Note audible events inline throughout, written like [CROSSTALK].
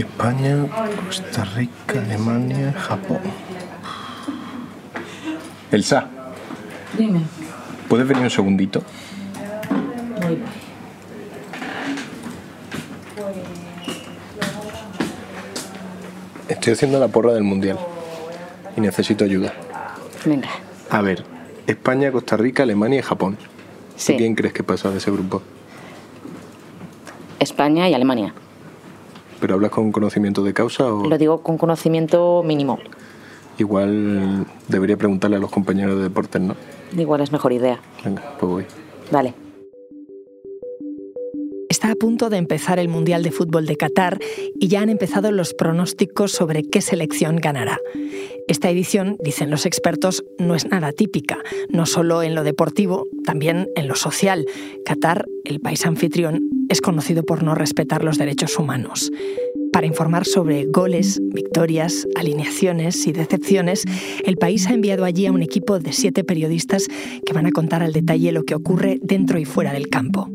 España, Costa Rica, Alemania, Japón. Elsa. Dime. ¿Puedes venir un segundito? Voy. Estoy haciendo la porra del mundial y necesito ayuda. Venga. A ver, España, Costa Rica, Alemania y Japón. Sí. ¿Quién crees que pasa de ese grupo? España y Alemania. ¿Pero hablas con conocimiento de causa o Lo digo con conocimiento mínimo. igual debería preguntarle a los compañeros de deportes, no? Igual es mejor idea. Venga, pues voy. Dale. Está a punto de empezar el Mundial de Fútbol de Qatar y ya han empezado los pronósticos sobre qué selección ganará. Esta edición, dicen los expertos, no es nada típica, no solo en lo deportivo, también en lo social. Qatar, el país anfitrión, es conocido por no respetar los derechos humanos. Para informar sobre goles, victorias, alineaciones y decepciones, el país ha enviado allí a un equipo de siete periodistas que van a contar al detalle lo que ocurre dentro y fuera del campo.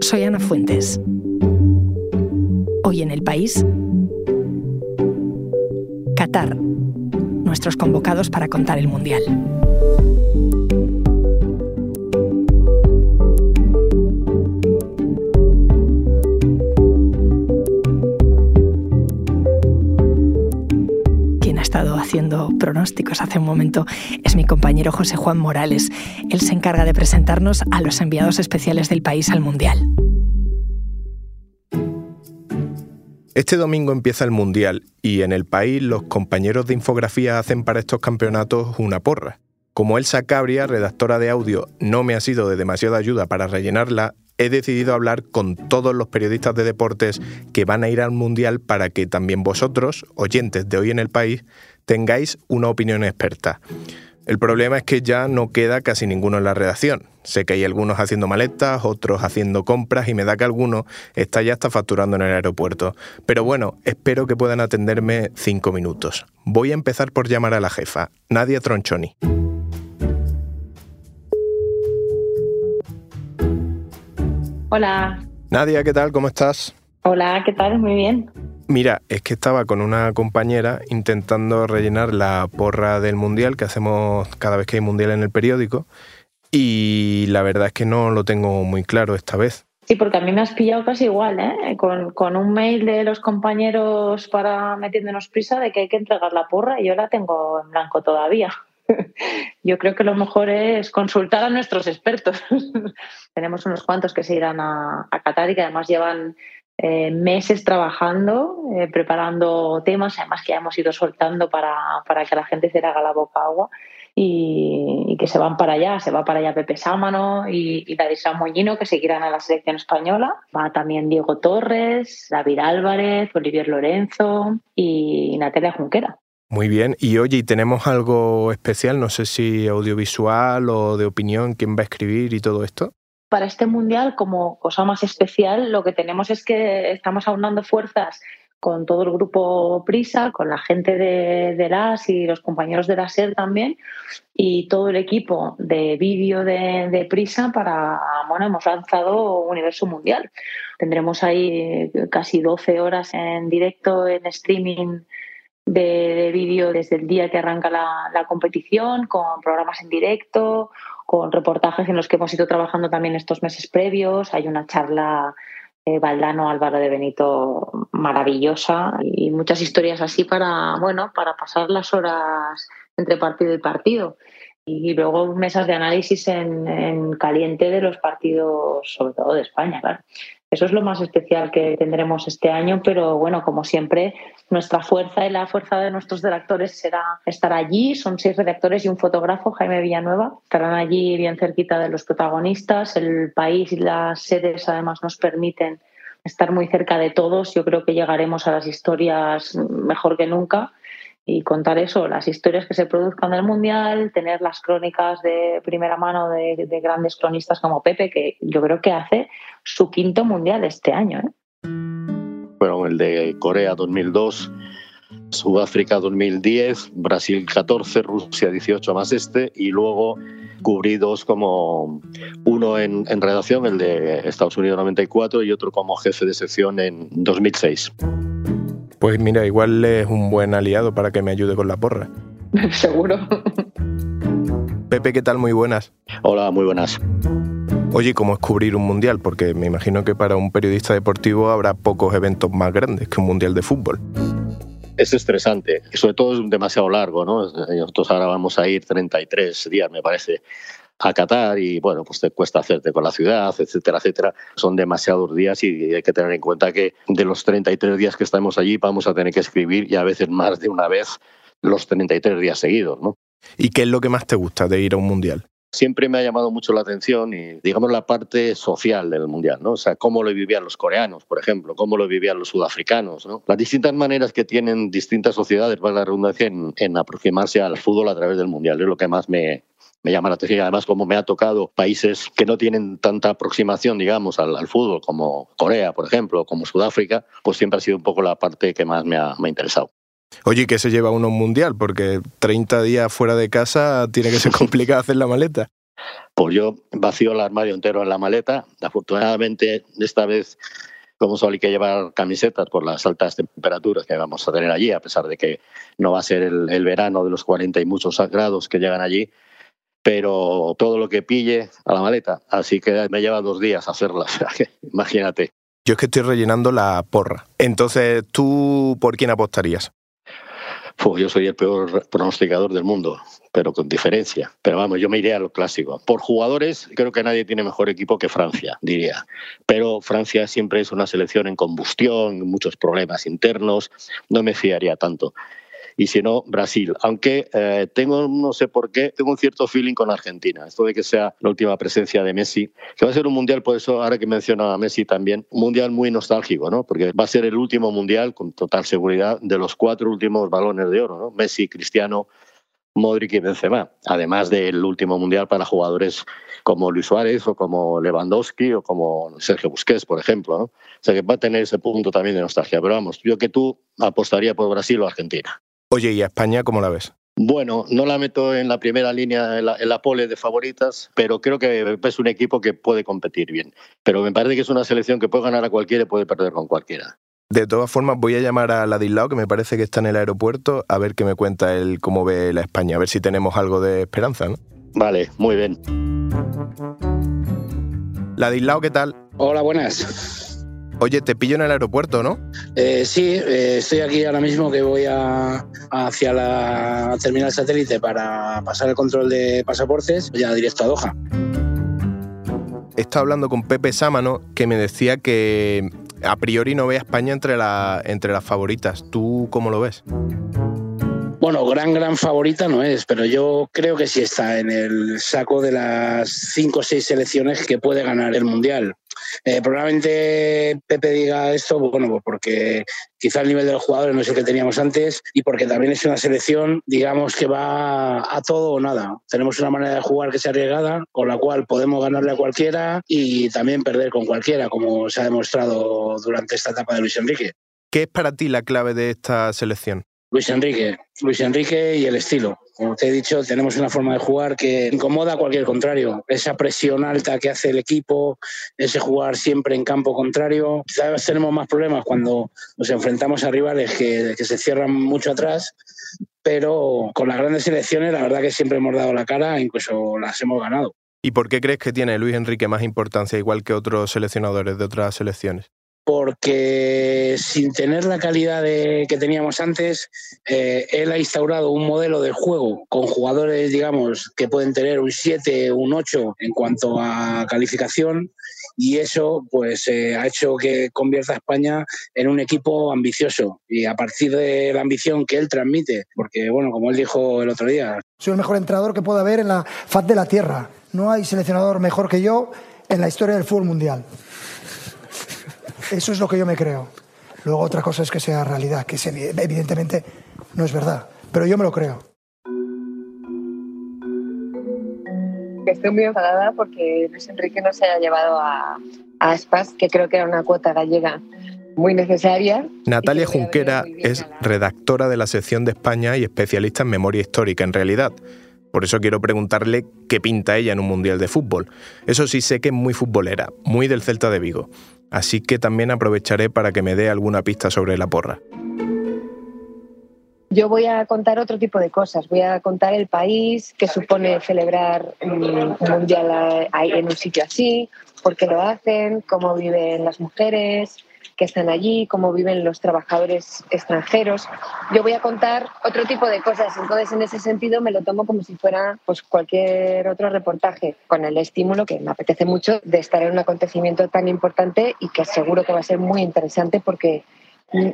Soy Ana Fuentes. Hoy en el país, Qatar, nuestros convocados para contar el Mundial. Hace un momento es mi compañero José Juan Morales. Él se encarga de presentarnos a los enviados especiales del país al Mundial. Este domingo empieza el Mundial y en el país los compañeros de infografía hacen para estos campeonatos una porra. Como Elsa Cabria, redactora de audio, no me ha sido de demasiada ayuda para rellenarla, he decidido hablar con todos los periodistas de deportes que van a ir al Mundial para que también vosotros, oyentes de hoy en el país, tengáis una opinión experta. El problema es que ya no queda casi ninguno en la redacción. Sé que hay algunos haciendo maletas, otros haciendo compras y me da que alguno está ya hasta facturando en el aeropuerto. Pero bueno, espero que puedan atenderme cinco minutos. Voy a empezar por llamar a la jefa, Nadia Tronchoni. Hola. Nadia, ¿qué tal? ¿Cómo estás? Hola, ¿qué tal? Muy bien. Mira, es que estaba con una compañera intentando rellenar la porra del mundial que hacemos cada vez que hay mundial en el periódico y la verdad es que no lo tengo muy claro esta vez. Sí, porque a mí me has pillado casi igual, ¿eh? Con, un mail de los compañeros para metiéndonos prisa de que hay que entregar la porra y yo la tengo en blanco todavía. [LAUGHS] Yo creo que lo mejor es consultar a nuestros expertos. [LAUGHS] Tenemos unos cuantos que se irán a, a Qatar y que además llevan eh, meses trabajando, eh, preparando temas, además que hemos ido soltando para, para que la gente se haga la boca agua y, que se van para allá. Se va para allá Pepe Sámano y, y Moñino, que seguirán a la selección española. Va también Diego Torres, David Álvarez, Olivier Lorenzo y Natalia Junquera. Muy bien, y oye, ¿y tenemos algo especial? No sé si audiovisual o de opinión, quién va a escribir y todo esto. Para este mundial, como cosa más especial, lo que tenemos es que estamos aunando fuerzas con todo el grupo Prisa, con la gente de, LAS y los compañeros de la SER también, y todo el equipo de vídeo de, de Prisa para, bueno, hemos lanzado Universo Mundial. Tendremos ahí casi 12 horas en directo, en streaming de, de vídeo desde el día que arranca la, la, competición, con programas en directo, con reportajes en los que hemos ido trabajando también estos meses previos. Hay una charla eh, Valdano Álvaro de Benito maravillosa y muchas historias así para, bueno, para pasar las horas entre partido y partido. Y luego mesas de análisis en, en caliente de los partidos, sobre todo de España, claro. Eso es lo más especial que tendremos este año, pero bueno, como siempre, nuestra fuerza y la fuerza de nuestros redactores será estar allí. Son seis redactores y un fotógrafo, Jaime Villanueva. Estarán allí bien cerquita de los protagonistas. El país y las sedes además nos permiten estar muy cerca de todos. Yo creo que llegaremos a las historias mejor que nunca y contar eso, las historias que se produzcan del Mundial, tener las crónicas de primera mano de, de, grandes cronistas como Pepe, que yo creo que hace su quinto Mundial este año. ¿eh? Bueno, el de Corea 2002 Sudáfrica 2010, Brasil 14, Rusia 18 más este y luego cubrí dos como uno en, en, redacción, el de Estados Unidos 94 y otro como jefe de sección en 2006. Pues mira, igual es un buen aliado para que me ayude con la porra. [LAUGHS] Seguro. Pepe, ¿qué tal? Muy buenas. Hola, muy buenas. Oye, ¿cómo es cubrir un mundial? Porque me imagino que para un periodista deportivo habrá pocos eventos más grandes que un mundial de fútbol es estresante, sobre todo es demasiado largo, ¿no? Nosotros ahora vamos a ir 33 días, me parece, a Qatar y bueno, pues te cuesta hacerte con la ciudad, etcétera, etcétera. Son demasiados días y hay que tener en cuenta que de los 33 días que estamos allí vamos a tener que escribir y a veces más de una vez los 33 días seguidos, ¿no? ¿Y qué es lo que más te gusta de ir a un mundial? siempre me ha llamado mucho la atención y, digamos, la parte social del Mundial, ¿no? O sea, cómo lo vivían los coreanos, por ejemplo, cómo lo vivían los sudafricanos, ¿no? Las distintas maneras que tienen distintas sociedades, para la redundancia, en, aproximarse al fútbol a través del Mundial. Es lo que más me, me llama la atención. Además, como me ha tocado países que no tienen tanta aproximación, digamos, al, fútbol, como Corea, por ejemplo, como Sudáfrica, pues siempre ha sido un poco la parte que más me ha, me ha interesado. Oye, ¿qué se lleva uno un mundial? Porque 30 días fuera de casa tiene que ser [LAUGHS] complicado hacer la maleta. Pues yo vacío el armario entero en la maleta. Afortunadamente, esta vez, como solo hay que llevar camisetas por las altas temperaturas que vamos a tener allí, a pesar de que no va a ser el, el verano de los 40 y muchos grados que llegan allí, pero todo lo que pille a la maleta. Así que me lleva dos días hacerla. [LAUGHS] Imagínate. Yo es que estoy rellenando la porra. Entonces, ¿tú por quién apostarías? yo soy el peor pronosticador del mundo, pero con diferencia. Pero vamos, yo me iría a lo clásico. Por jugadores, creo que nadie tiene mejor equipo que Francia, diría. Pero Francia siempre es una selección en combustión, muchos problemas internos. No me fiaría tanto y si no, Brasil. Aunque eh, tengo, no sé por qué, tengo un cierto feeling con Argentina. Esto de que sea la última presencia de Messi, que va a ser un mundial, por eso ahora que menciona a Messi también, un mundial muy nostálgico, ¿no? Porque va a ser el último mundial, con total seguridad, de los cuatro últimos balones de oro, ¿no? Messi, Cristiano, Modric y Benzema, además del último mundial para jugadores como Luis Suárez o como Lewandowski o como Sergio Busquets, por ejemplo. ¿no? O sea que va a tener ese punto también de nostalgia. Pero vamos, yo que tú apostaría por Brasil o Argentina. Oye, ¿y a España cómo la ves? Bueno, no la meto en la primera línea, en la, pole de favoritas, pero creo que es un equipo que puede competir bien. Pero me parece que es una selección que puede ganar a cualquiera y puede perder con cualquiera. De todas formas, voy a llamar a Ladislao, que me parece que está en el aeropuerto, a ver qué me cuenta él cómo ve la España, a ver si tenemos algo de esperanza, ¿no? Vale, muy bien. Ladislao, ¿qué tal? Hola, buenas. Oye, te pillo en el aeropuerto, ¿no? Eh, sí, eh, estoy aquí ahora mismo que voy a, hacia la terminal satélite para pasar el control de pasaportes, ya directo a Doha. Estaba hablando con Pepe Sámano que me decía que a priori no ve a España entre, la, entre las favoritas. ¿Tú cómo lo ves? Bueno, gran, gran favorita no es, pero yo creo que sí está en el saco de las cinco o seis selecciones que puede ganar el Mundial. Eh, probablemente Pepe diga esto, bueno, pues porque quizá el nivel de los jugadores no es el que teníamos antes y porque también es una selección, digamos, que va a todo o nada. Tenemos una manera de jugar que sea arriesgada, con la cual podemos ganarle a cualquiera y también perder con cualquiera, como se ha demostrado durante esta etapa de Luis Enrique. ¿Qué es para ti la clave de esta selección? Luis Enrique, Luis Enrique y el estilo. Como te he dicho, tenemos una forma de jugar que incomoda a cualquier contrario. Esa presión alta que hace el equipo, ese jugar siempre en campo contrario. Quizás tenemos más problemas cuando nos enfrentamos a rivales que, que se cierran mucho atrás, pero con las grandes selecciones la verdad que siempre hemos dado la cara, incluso las hemos ganado. ¿Y por qué crees que tiene Luis Enrique más importancia igual que otros seleccionadores de otras selecciones? Porque sin tener la calidad que teníamos antes, eh, él ha instaurado un modelo de juego con jugadores, digamos, que pueden tener un 7, un 8 en cuanto a calificación y eso pues eh, ha hecho que convierta a España en un equipo ambicioso y a partir de la ambición que él transmite, porque bueno, como él dijo el otro día. Soy el mejor entrenador que pueda haber en la faz de la Tierra. No hay seleccionador mejor que yo en la historia del fútbol mundial. Eso es lo que yo me creo. Luego otra cosa es que sea realidad, que evidentemente no es verdad, pero yo me lo creo. Estoy muy enfadada porque Luis Enrique no se haya llevado a, Aspas, que creo que era una cuota gallega muy necesaria. Natalia Junquera es redactora de la sección de España y especialista en memoria histórica en realidad. Por eso quiero preguntarle qué pinta ella en un mundial de fútbol. Eso sí sé que es muy futbolera, muy del Celta de Vigo. Así que también aprovecharé para que me dé alguna pista sobre la porra. Yo voy a contar otro tipo de cosas. Voy a contar el país que supone celebrar un mundial en un sitio así, por qué lo hacen, cómo viven las mujeres, que están allí, cómo viven los trabajadores extranjeros. Yo voy a contar otro tipo de cosas, entonces en ese sentido me lo tomo como si fuera pues, cualquier otro reportaje, con el estímulo que me apetece mucho de estar en un acontecimiento tan importante y que seguro que va a ser muy interesante porque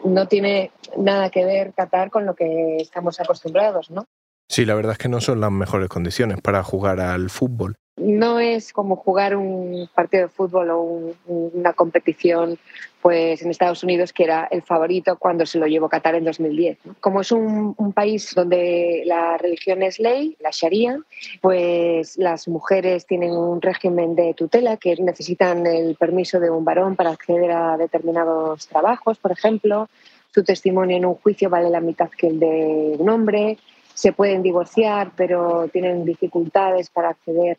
no tiene nada que ver Qatar con lo que estamos acostumbrados, ¿no? Sí, la verdad es que no son las mejores condiciones para jugar al fútbol. No es como jugar un partido de fútbol o una competición pues en Estados Unidos que era el favorito cuando se lo llevó Qatar en 2010. Como es un, un, país donde la religión es ley, la Sharia, pues las mujeres tienen un régimen de tutela que necesitan el permiso de un varón para acceder a determinados trabajos, por ejemplo. Su testimonio en un juicio vale la mitad que el de un hombre se pueden divorciar, pero tienen dificultades para acceder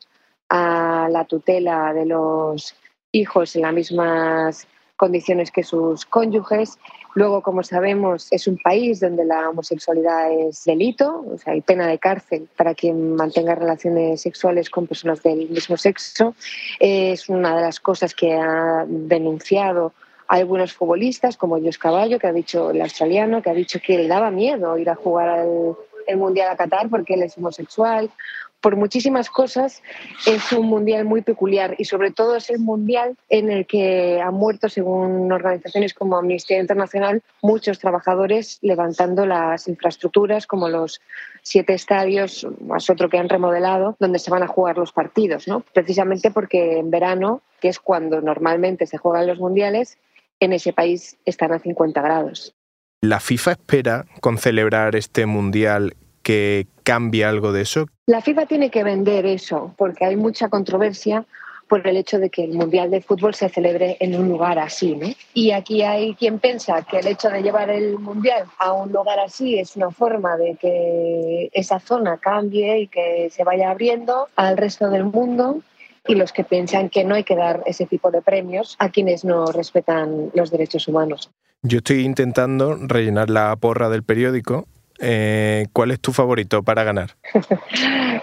a la tutela de los hijos en las mismas condiciones que sus cónyuges. Luego, como sabemos, es un país donde la homosexualidad es delito, o sea, hay pena de cárcel para quien mantenga relaciones sexuales con personas del mismo sexo. Es una de las cosas que ha denunciado algunos futbolistas, como Dios Caballo, que ha dicho el australiano, que ha dicho que le daba miedo ir a jugar al el Mundial a Qatar porque él es homosexual, por muchísimas cosas es un mundial muy peculiar y sobre todo es el mundial en el que han muerto, según organizaciones como Amnistía Internacional, muchos trabajadores levantando las infraestructuras como los siete estadios, más otro que han remodelado, donde se van a jugar los partidos, ¿no? precisamente porque en verano, que es cuando normalmente se juegan los mundiales, en ese país están a 50 grados. ¿La FIFA espera con celebrar este mundial que cambie algo de eso? La FIFA tiene que vender eso, porque hay mucha controversia por el hecho de que el Mundial de Fútbol se celebre en un lugar así. ¿no? Y aquí hay quien piensa que el hecho de llevar el Mundial a un lugar así es una forma de que esa zona cambie y que se vaya abriendo al resto del mundo y los que piensan que no hay que dar ese tipo de premios a quienes no respetan los derechos humanos. Yo estoy intentando rellenar la porra del periódico. Eh, ¿Cuál es tu favorito para ganar? [LAUGHS]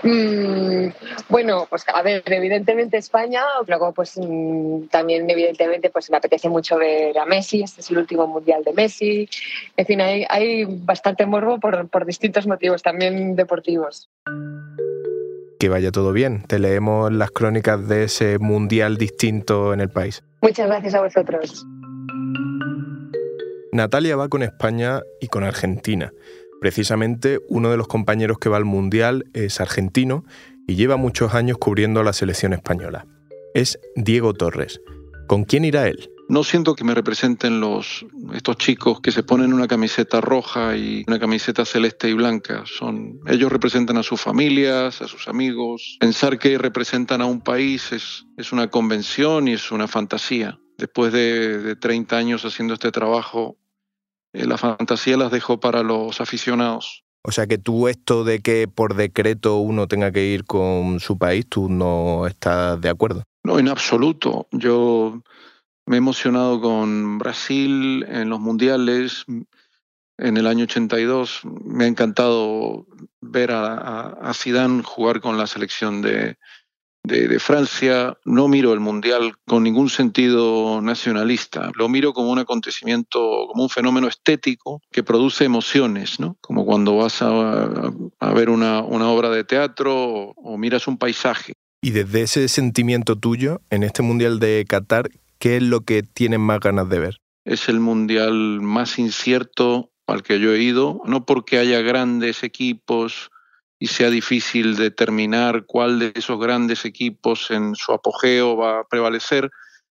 Mm, bueno, pues a ver, evidentemente España, luego pues mm, también evidentemente pues me apetece mucho ver a Messi, este es el último mundial de Messi, en fin, hay, hay bastante morbo por, por distintos motivos, también deportivos. Que vaya todo bien, te leemos las crónicas de ese mundial distinto en el país. Muchas gracias a vosotros. Natalia va con España y con Argentina. Precisamente uno de los compañeros que va al Mundial es argentino y lleva muchos años cubriendo a la selección española. Es Diego Torres. ¿Con quién irá él? No siento que me representen los, estos chicos que se ponen una camiseta roja y una camiseta celeste y blanca. Son, ellos representan a sus familias, a sus amigos. Pensar que representan a un país es, es una convención y es una fantasía. Después de, de 30 años haciendo este trabajo, eh, la fantasía las dejó para los aficionados. O sea que tú esto de que por decreto uno tenga que ir con su país, tú no estás de acuerdo. No, en absoluto. Yo me he emocionado con Brasil en los mundiales en el año 82. Me ha encantado ver a, a, a Zidane jugar con la selección de, de, Francia, no miro el Mundial con ningún sentido nacionalista, lo miro como un acontecimiento, como un fenómeno estético que produce emociones, ¿no? como cuando vas a, a ver una, una, obra de teatro o, o miras un paisaje. Y desde ese sentimiento tuyo, en este Mundial de Qatar, ¿qué es lo que tienes más ganas de ver? Es el Mundial más incierto al que yo he ido, no porque haya grandes equipos, y sea difícil determinar cuál de esos grandes equipos en su apogeo va a prevalecer,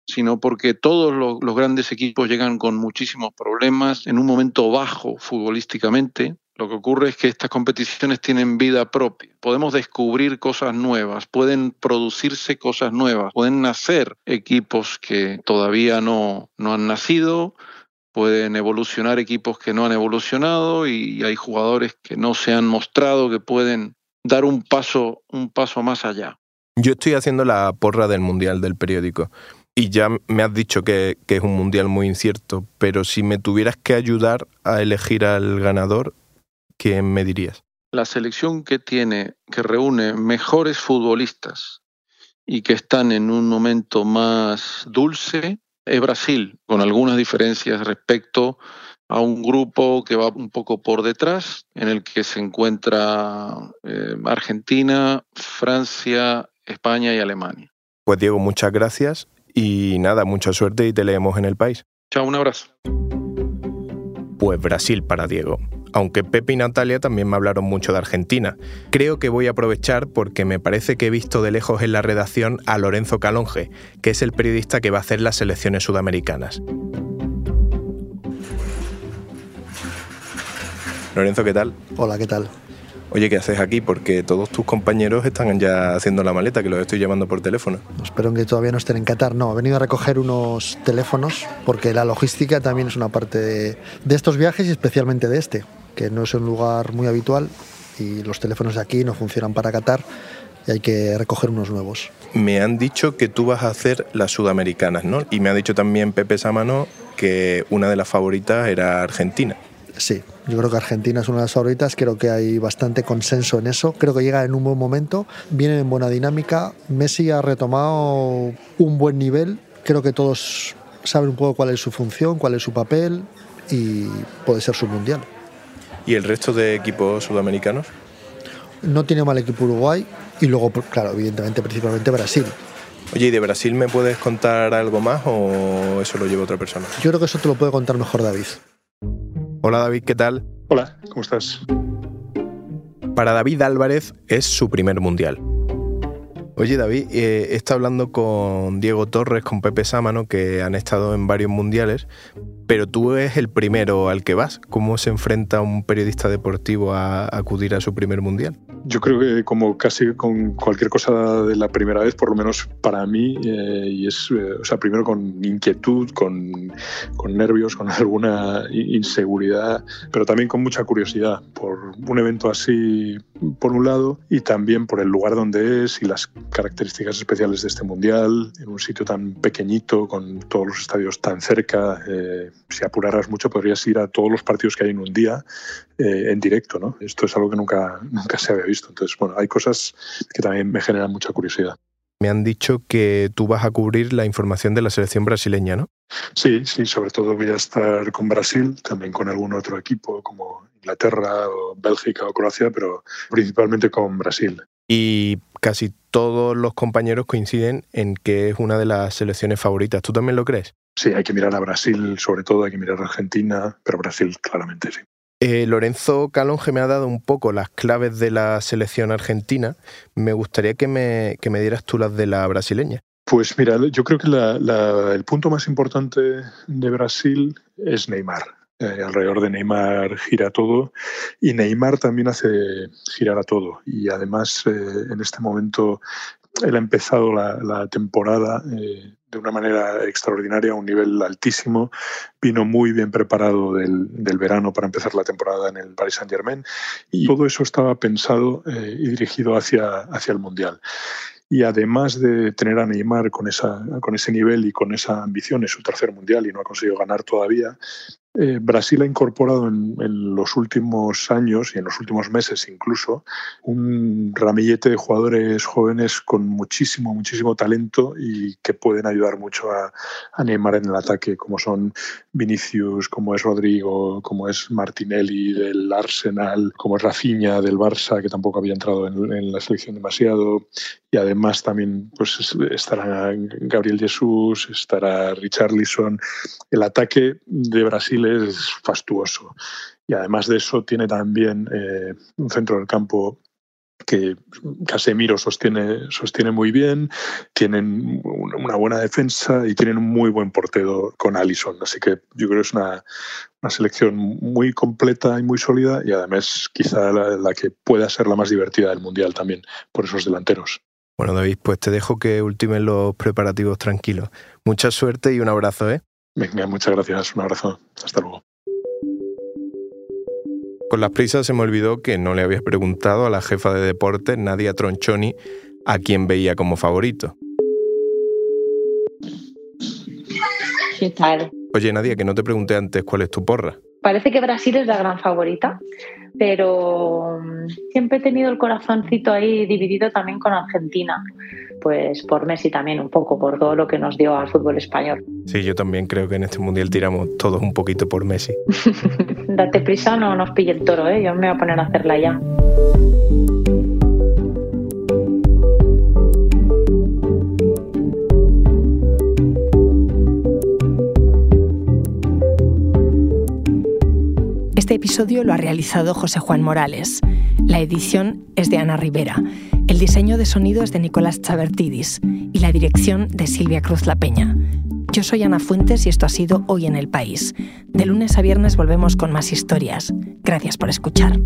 sino porque todos los, grandes equipos llegan con muchísimos problemas en un momento bajo futbolísticamente. Lo que ocurre es que estas competiciones tienen vida propia. Podemos descubrir cosas nuevas, pueden producirse cosas nuevas, pueden nacer equipos que todavía no, no han nacido, pueden evolucionar equipos que no han evolucionado y hay jugadores que no se han mostrado que pueden dar un paso, un paso más allá. Yo estoy haciendo la porra del Mundial del periódico y ya me has dicho que, que, es un Mundial muy incierto, pero si me tuvieras que ayudar a elegir al ganador, ¿quién me dirías? La selección que tiene, que reúne mejores futbolistas y que están en un momento más dulce, es Brasil, con algunas diferencias respecto a un grupo que va un poco por detrás, en el que se encuentra eh, Argentina, Francia, España y Alemania. Pues Diego, muchas gracias y nada, mucha suerte y te leemos en el país. Chao, un abrazo. Pues Brasil para Diego. Aunque Pepe y Natalia también me hablaron mucho de Argentina. Creo que voy a aprovechar porque me parece que he visto de lejos en la redacción a Lorenzo Calonge, que es el periodista que va a hacer las selecciones sudamericanas. Lorenzo, ¿qué tal? Hola, ¿qué tal? Oye, ¿qué haces aquí? Porque todos tus compañeros están ya haciendo la maleta, que los estoy llamando por teléfono. Espero que todavía no estén en Qatar. No, he venido a recoger unos teléfonos porque la logística también es una parte de, de estos viajes y especialmente de este, que no es un lugar muy habitual y los teléfonos de aquí no funcionan para Qatar y hay que recoger unos nuevos. Me han dicho que tú vas a hacer las sudamericanas, ¿no? Y me ha dicho también Pepe Samano que una de las favoritas era Argentina. Sí, yo creo que Argentina es una de las favoritas, creo que hay bastante consenso en eso, creo que llega en un buen momento, viene en buena dinámica, Messi ha retomado un buen nivel, creo que todos saben un poco cuál es su función, cuál es su papel y puede ser su mundial. ¿Y el resto de equipos sudamericanos? No tiene mal equipo Uruguay y luego, claro, evidentemente, principalmente Brasil. Oye, ¿y de Brasil me puedes contar algo más o eso lo lleva otra persona? Yo creo que eso te lo puede contar mejor David. Hola David, ¿qué tal? Hola, ¿cómo estás? Para David Álvarez es su primer mundial. Oye David, eh, he hablando con Diego Torres, con Pepe Sámano, que han estado en varios mundiales, pero tú eres el primero al que vas. ¿Cómo se enfrenta un periodista deportivo a acudir a su primer mundial? Yo creo que como casi con cualquier cosa de la primera vez, por lo menos para mí, eh, y es, eh, o sea, primero con inquietud, con, nervios, con [LAUGHS] alguna inseguridad, pero también con mucha curiosidad por un evento así, por un lado, y también por el lugar donde es y las características especiales de este mundial, en un sitio tan pequeñito, con todos los estadios tan cerca. Eh, si apuraras mucho, podrías ir a todos los partidos que hay en un día en directo, ¿no? Esto es algo que nunca, nunca se había visto visto. Entonces, bueno, hay cosas que también me generan mucha curiosidad. Me han dicho que tú vas a cubrir la información de la selección brasileña, ¿no? Sí, sí, sobre todo voy a estar con Brasil, también con algún otro equipo como Inglaterra o Bélgica o Croacia, pero principalmente con Brasil. Y casi todos los compañeros coinciden en que es una de las selecciones favoritas. ¿Tú también lo crees? Sí, hay que mirar a Brasil, sobre todo hay que mirar a Argentina, pero Brasil claramente sí. Eh, Lorenzo Calonge me ha dado un poco las claves de la selección argentina. Me gustaría que me, que me dieras tú las de la brasileña. Pues mira, yo creo que el punto más importante de Brasil es Neymar. Eh, alrededor de Neymar gira todo y Neymar también hace girar a todo. Y además, eh, en este momento, él ha empezado la, temporada de una manera extraordinaria, a un nivel altísimo. Vino muy bien preparado del, verano para empezar la temporada en el Paris Saint-Germain y todo eso estaba pensado eh, y dirigido hacia, hacia el Mundial. Y además de tener a Neymar con, esa, con ese nivel y con esa ambición, es su tercer mundial y no ha conseguido ganar todavía, eh, Brasil ha incorporado en, los últimos años y en los últimos meses incluso un ramillete de jugadores jóvenes con muchísimo, muchísimo talento y que pueden ayudar mucho a, Neymar en el ataque, como son Vinicius, como es Rodrigo, como es Martinelli del Arsenal, como es Rafinha del Barça, que tampoco había entrado en, la selección demasiado. Y además también pues, estará Gabriel Jesús, estará Richarlison. El ataque de Brasil es fastuoso. Y además de eso tiene también eh, un centro del campo que Casemiro sostiene, sostiene muy bien, tienen una buena defensa y tienen un muy buen portero con Allison. Así que yo creo que es una, una selección muy completa y muy sólida y además quizá la, la, que pueda ser la más divertida del Mundial también por esos delanteros. Bueno, David, pues te dejo que ultimen los preparativos tranquilos. Mucha suerte y un abrazo, ¿eh? Venga, muchas gracias. Un abrazo. Hasta luego. Con las prisas se me olvidó que no le habías preguntado a la jefa de deportes, Nadia Tronchoni, a quién veía como favorito. ¿Qué tal? Oye, Nadia, que no te pregunté antes cuál es tu porra. Parece que Brasil es la gran favorita, pero mm, siempre he tenido el corazoncito ahí dividido también con Argentina, pues por Messi también un poco, por todo lo que nos dio al fútbol español. Sí, yo también creo que en este mundial tiramos todos un poquito por Messi. [LAUGHS] Date prisa, no nos pille el toro, ¿eh? yo me voy a poner a hacerla ya. Este episodio lo ha realizado José Juan Morales. La edición es de Ana Rivera. El diseño de sonido es de Nicolás Chavertidis y la dirección de Silvia Cruz La Peña. Yo soy Ana Fuentes y esto ha sido Hoy en el País. De lunes a viernes volvemos con más historias. Gracias por escuchar.